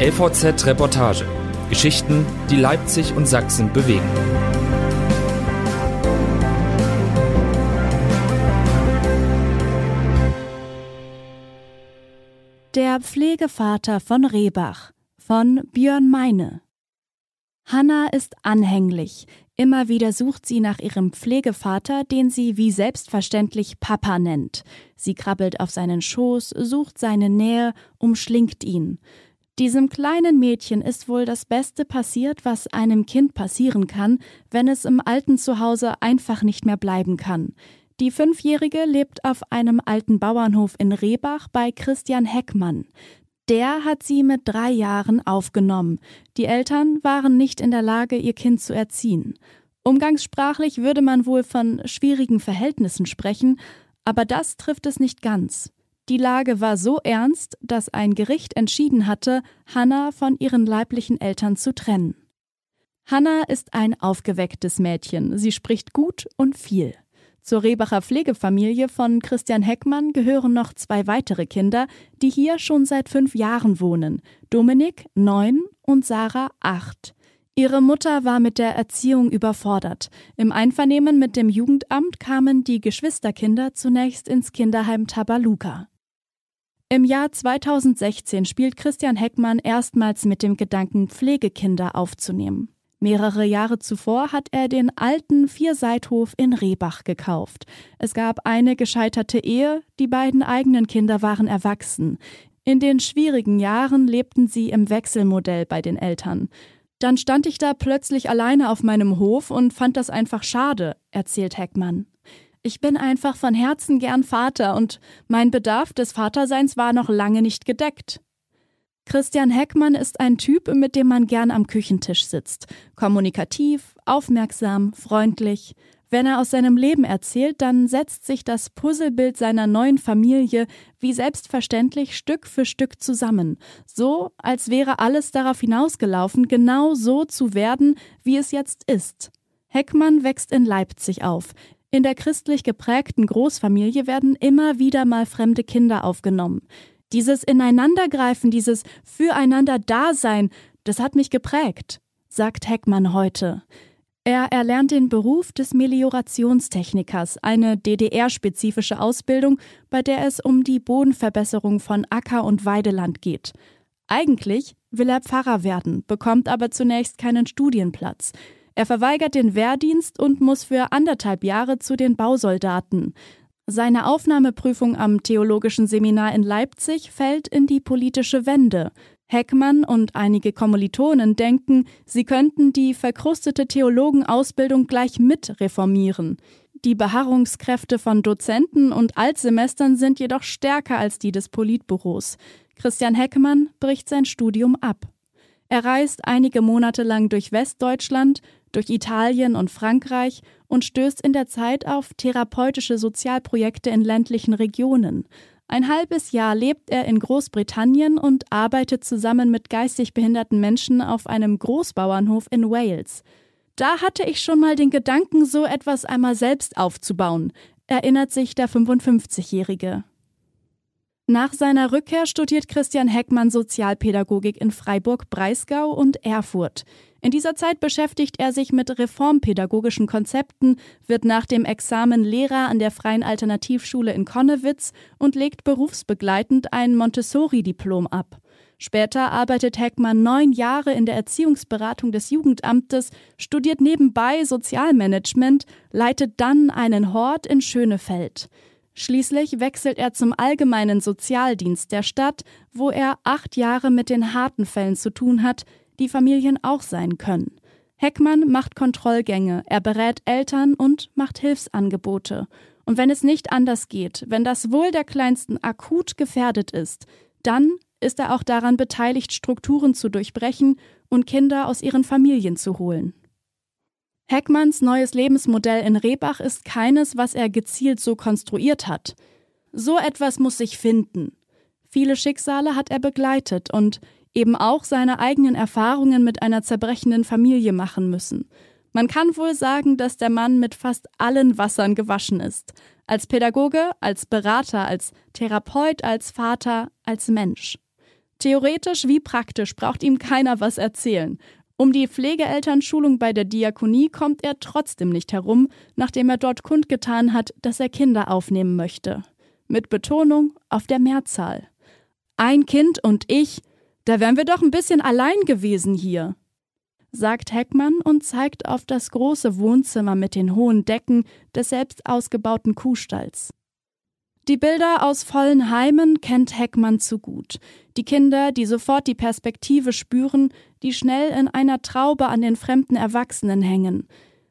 LVZ Reportage. Geschichten, die Leipzig und Sachsen bewegen. Der Pflegevater von Rehbach von Björn Meine. Hanna ist anhänglich. Immer wieder sucht sie nach ihrem Pflegevater, den sie wie selbstverständlich Papa nennt. Sie krabbelt auf seinen Schoß, sucht seine Nähe, umschlingt ihn. Diesem kleinen Mädchen ist wohl das Beste passiert, was einem Kind passieren kann, wenn es im alten Zuhause einfach nicht mehr bleiben kann. Die Fünfjährige lebt auf einem alten Bauernhof in Rehbach bei Christian Heckmann. Der hat sie mit drei Jahren aufgenommen. Die Eltern waren nicht in der Lage, ihr Kind zu erziehen. Umgangssprachlich würde man wohl von schwierigen Verhältnissen sprechen, aber das trifft es nicht ganz. Die Lage war so ernst, dass ein Gericht entschieden hatte, Hannah von ihren leiblichen Eltern zu trennen. Hannah ist ein aufgewecktes Mädchen. Sie spricht gut und viel. Zur Rebacher Pflegefamilie von Christian Heckmann gehören noch zwei weitere Kinder, die hier schon seit fünf Jahren wohnen. Dominik, neun, und Sarah, acht. Ihre Mutter war mit der Erziehung überfordert. Im Einvernehmen mit dem Jugendamt kamen die Geschwisterkinder zunächst ins Kinderheim Tabaluka. Im Jahr 2016 spielt Christian Heckmann erstmals mit dem Gedanken, Pflegekinder aufzunehmen. Mehrere Jahre zuvor hat er den alten Vierseithof in Rehbach gekauft. Es gab eine gescheiterte Ehe, die beiden eigenen Kinder waren erwachsen. In den schwierigen Jahren lebten sie im Wechselmodell bei den Eltern. Dann stand ich da plötzlich alleine auf meinem Hof und fand das einfach schade, erzählt Heckmann. Ich bin einfach von Herzen gern Vater und mein Bedarf des Vaterseins war noch lange nicht gedeckt. Christian Heckmann ist ein Typ, mit dem man gern am Küchentisch sitzt. Kommunikativ, aufmerksam, freundlich. Wenn er aus seinem Leben erzählt, dann setzt sich das Puzzlebild seiner neuen Familie wie selbstverständlich Stück für Stück zusammen. So, als wäre alles darauf hinausgelaufen, genau so zu werden, wie es jetzt ist. Heckmann wächst in Leipzig auf. In der christlich geprägten Großfamilie werden immer wieder mal fremde Kinder aufgenommen. Dieses Ineinandergreifen, dieses Füreinander-Dasein, das hat mich geprägt, sagt Heckmann heute. Er erlernt den Beruf des Meliorationstechnikers, eine DDR-spezifische Ausbildung, bei der es um die Bodenverbesserung von Acker- und Weideland geht. Eigentlich will er Pfarrer werden, bekommt aber zunächst keinen Studienplatz. Er verweigert den Wehrdienst und muss für anderthalb Jahre zu den Bausoldaten. Seine Aufnahmeprüfung am Theologischen Seminar in Leipzig fällt in die politische Wende. Heckmann und einige Kommilitonen denken, sie könnten die verkrustete Theologenausbildung gleich mit reformieren. Die Beharrungskräfte von Dozenten und Altsemestern sind jedoch stärker als die des Politbüros. Christian Heckmann bricht sein Studium ab. Er reist einige Monate lang durch Westdeutschland, durch Italien und Frankreich und stößt in der Zeit auf therapeutische Sozialprojekte in ländlichen Regionen. Ein halbes Jahr lebt er in Großbritannien und arbeitet zusammen mit geistig behinderten Menschen auf einem Großbauernhof in Wales. Da hatte ich schon mal den Gedanken, so etwas einmal selbst aufzubauen, erinnert sich der 55-Jährige. Nach seiner Rückkehr studiert Christian Heckmann Sozialpädagogik in Freiburg, Breisgau und Erfurt. In dieser Zeit beschäftigt er sich mit reformpädagogischen Konzepten, wird nach dem Examen Lehrer an der Freien Alternativschule in Konnewitz und legt berufsbegleitend ein Montessori-Diplom ab. Später arbeitet Heckmann neun Jahre in der Erziehungsberatung des Jugendamtes, studiert nebenbei Sozialmanagement, leitet dann einen Hort in Schönefeld. Schließlich wechselt er zum Allgemeinen Sozialdienst der Stadt, wo er acht Jahre mit den harten Fällen zu tun hat, die Familien auch sein können. Heckmann macht Kontrollgänge, er berät Eltern und macht Hilfsangebote. Und wenn es nicht anders geht, wenn das Wohl der Kleinsten akut gefährdet ist, dann ist er auch daran beteiligt, Strukturen zu durchbrechen und Kinder aus ihren Familien zu holen. Heckmanns neues Lebensmodell in Rehbach ist keines, was er gezielt so konstruiert hat. So etwas muss sich finden. Viele Schicksale hat er begleitet und eben auch seine eigenen Erfahrungen mit einer zerbrechenden Familie machen müssen. Man kann wohl sagen, dass der Mann mit fast allen Wassern gewaschen ist. Als Pädagoge, als Berater, als Therapeut, als Vater, als Mensch. Theoretisch wie praktisch braucht ihm keiner was erzählen. Um die Pflegeelternschulung bei der Diakonie kommt er trotzdem nicht herum, nachdem er dort kundgetan hat, dass er Kinder aufnehmen möchte. Mit Betonung auf der Mehrzahl. Ein Kind und ich, da wären wir doch ein bisschen allein gewesen hier, sagt Heckmann und zeigt auf das große Wohnzimmer mit den hohen Decken des selbst ausgebauten Kuhstalls. Die Bilder aus vollen Heimen kennt Heckmann zu gut. Die Kinder, die sofort die Perspektive spüren, die schnell in einer Traube an den fremden Erwachsenen hängen.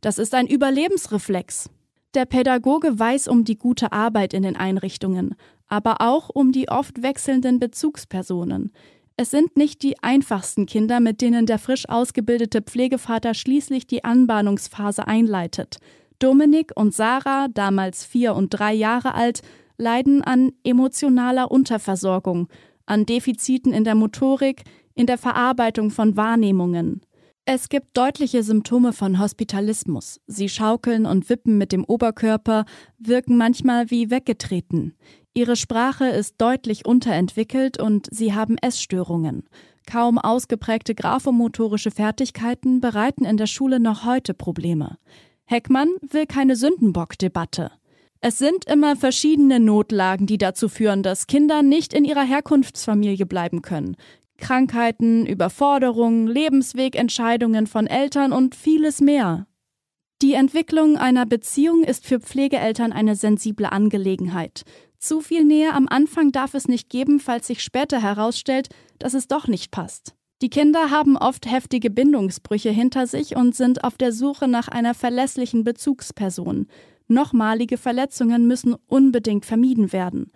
Das ist ein Überlebensreflex. Der Pädagoge weiß um die gute Arbeit in den Einrichtungen, aber auch um die oft wechselnden Bezugspersonen. Es sind nicht die einfachsten Kinder, mit denen der frisch ausgebildete Pflegevater schließlich die Anbahnungsphase einleitet. Dominik und Sarah, damals vier und drei Jahre alt, leiden an emotionaler Unterversorgung, an Defiziten in der Motorik, in der Verarbeitung von Wahrnehmungen. Es gibt deutliche Symptome von Hospitalismus. Sie schaukeln und wippen mit dem Oberkörper, wirken manchmal wie weggetreten. Ihre Sprache ist deutlich unterentwickelt und sie haben Essstörungen. Kaum ausgeprägte graphomotorische Fertigkeiten bereiten in der Schule noch heute Probleme. Heckmann will keine Sündenbock-Debatte. Es sind immer verschiedene Notlagen, die dazu führen, dass Kinder nicht in ihrer Herkunftsfamilie bleiben können. Krankheiten, Überforderungen, Lebenswegentscheidungen von Eltern und vieles mehr. Die Entwicklung einer Beziehung ist für Pflegeeltern eine sensible Angelegenheit. Zu viel Nähe am Anfang darf es nicht geben, falls sich später herausstellt, dass es doch nicht passt. Die Kinder haben oft heftige Bindungsbrüche hinter sich und sind auf der Suche nach einer verlässlichen Bezugsperson. Nochmalige Verletzungen müssen unbedingt vermieden werden.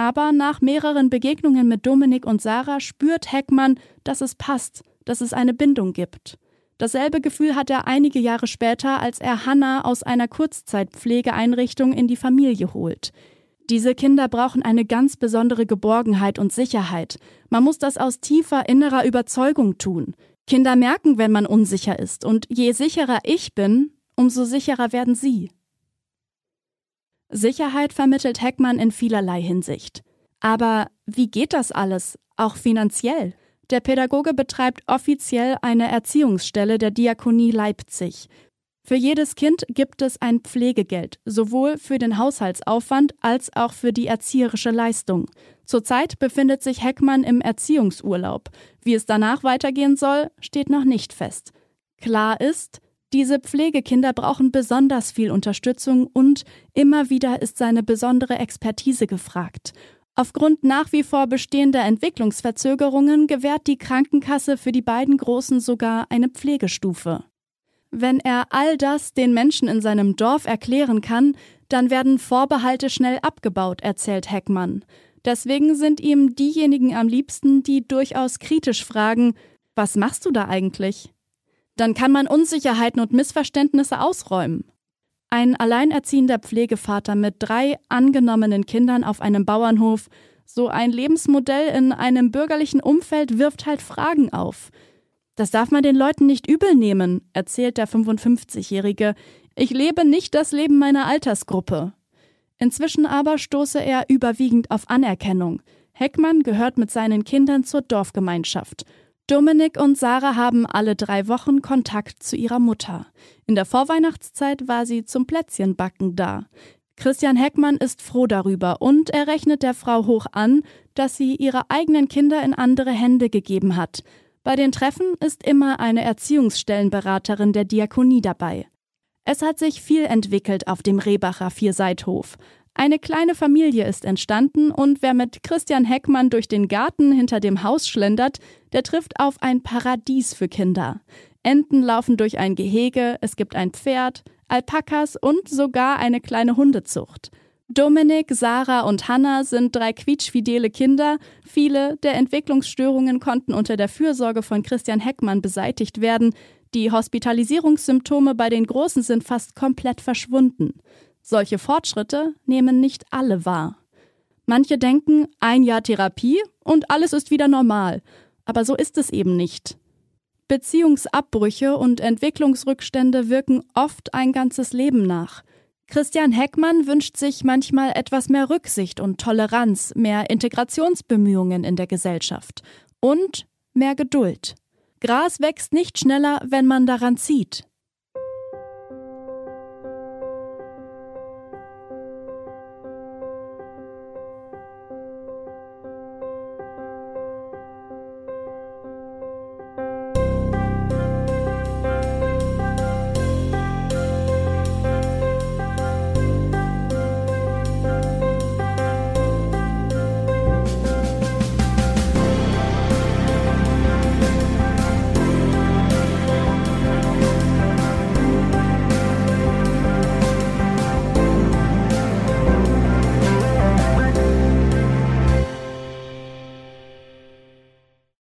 Aber nach mehreren Begegnungen mit Dominik und Sarah spürt Heckmann, dass es passt, dass es eine Bindung gibt. Dasselbe Gefühl hat er einige Jahre später, als er Hannah aus einer Kurzzeitpflegeeinrichtung in die Familie holt. Diese Kinder brauchen eine ganz besondere Geborgenheit und Sicherheit. Man muss das aus tiefer innerer Überzeugung tun. Kinder merken, wenn man unsicher ist, und je sicherer ich bin, umso sicherer werden sie. Sicherheit vermittelt Heckmann in vielerlei Hinsicht. Aber wie geht das alles, auch finanziell? Der Pädagoge betreibt offiziell eine Erziehungsstelle der Diakonie Leipzig. Für jedes Kind gibt es ein Pflegegeld, sowohl für den Haushaltsaufwand als auch für die erzieherische Leistung. Zurzeit befindet sich Heckmann im Erziehungsurlaub. Wie es danach weitergehen soll, steht noch nicht fest. Klar ist, diese Pflegekinder brauchen besonders viel Unterstützung und immer wieder ist seine besondere Expertise gefragt. Aufgrund nach wie vor bestehender Entwicklungsverzögerungen gewährt die Krankenkasse für die beiden Großen sogar eine Pflegestufe. Wenn er all das den Menschen in seinem Dorf erklären kann, dann werden Vorbehalte schnell abgebaut, erzählt Heckmann. Deswegen sind ihm diejenigen am liebsten, die durchaus kritisch fragen, was machst du da eigentlich? Dann kann man Unsicherheiten und Missverständnisse ausräumen. Ein alleinerziehender Pflegevater mit drei angenommenen Kindern auf einem Bauernhof, so ein Lebensmodell in einem bürgerlichen Umfeld wirft halt Fragen auf. Das darf man den Leuten nicht übel nehmen, erzählt der 55-Jährige. Ich lebe nicht das Leben meiner Altersgruppe. Inzwischen aber stoße er überwiegend auf Anerkennung. Heckmann gehört mit seinen Kindern zur Dorfgemeinschaft. Dominik und Sarah haben alle drei Wochen Kontakt zu ihrer Mutter. In der Vorweihnachtszeit war sie zum Plätzchenbacken da. Christian Heckmann ist froh darüber und er rechnet der Frau hoch an, dass sie ihre eigenen Kinder in andere Hände gegeben hat. Bei den Treffen ist immer eine Erziehungsstellenberaterin der Diakonie dabei. Es hat sich viel entwickelt auf dem Rehbacher Vierseithof. Eine kleine Familie ist entstanden und wer mit Christian Heckmann durch den Garten hinter dem Haus schlendert, der trifft auf ein Paradies für Kinder. Enten laufen durch ein Gehege, es gibt ein Pferd, Alpakas und sogar eine kleine Hundezucht. Dominik, Sarah und Hannah sind drei quietschfidele Kinder. Viele der Entwicklungsstörungen konnten unter der Fürsorge von Christian Heckmann beseitigt werden. Die Hospitalisierungssymptome bei den Großen sind fast komplett verschwunden. Solche Fortschritte nehmen nicht alle wahr. Manche denken, ein Jahr Therapie und alles ist wieder normal. Aber so ist es eben nicht. Beziehungsabbrüche und Entwicklungsrückstände wirken oft ein ganzes Leben nach. Christian Heckmann wünscht sich manchmal etwas mehr Rücksicht und Toleranz, mehr Integrationsbemühungen in der Gesellschaft und mehr Geduld. Gras wächst nicht schneller, wenn man daran zieht.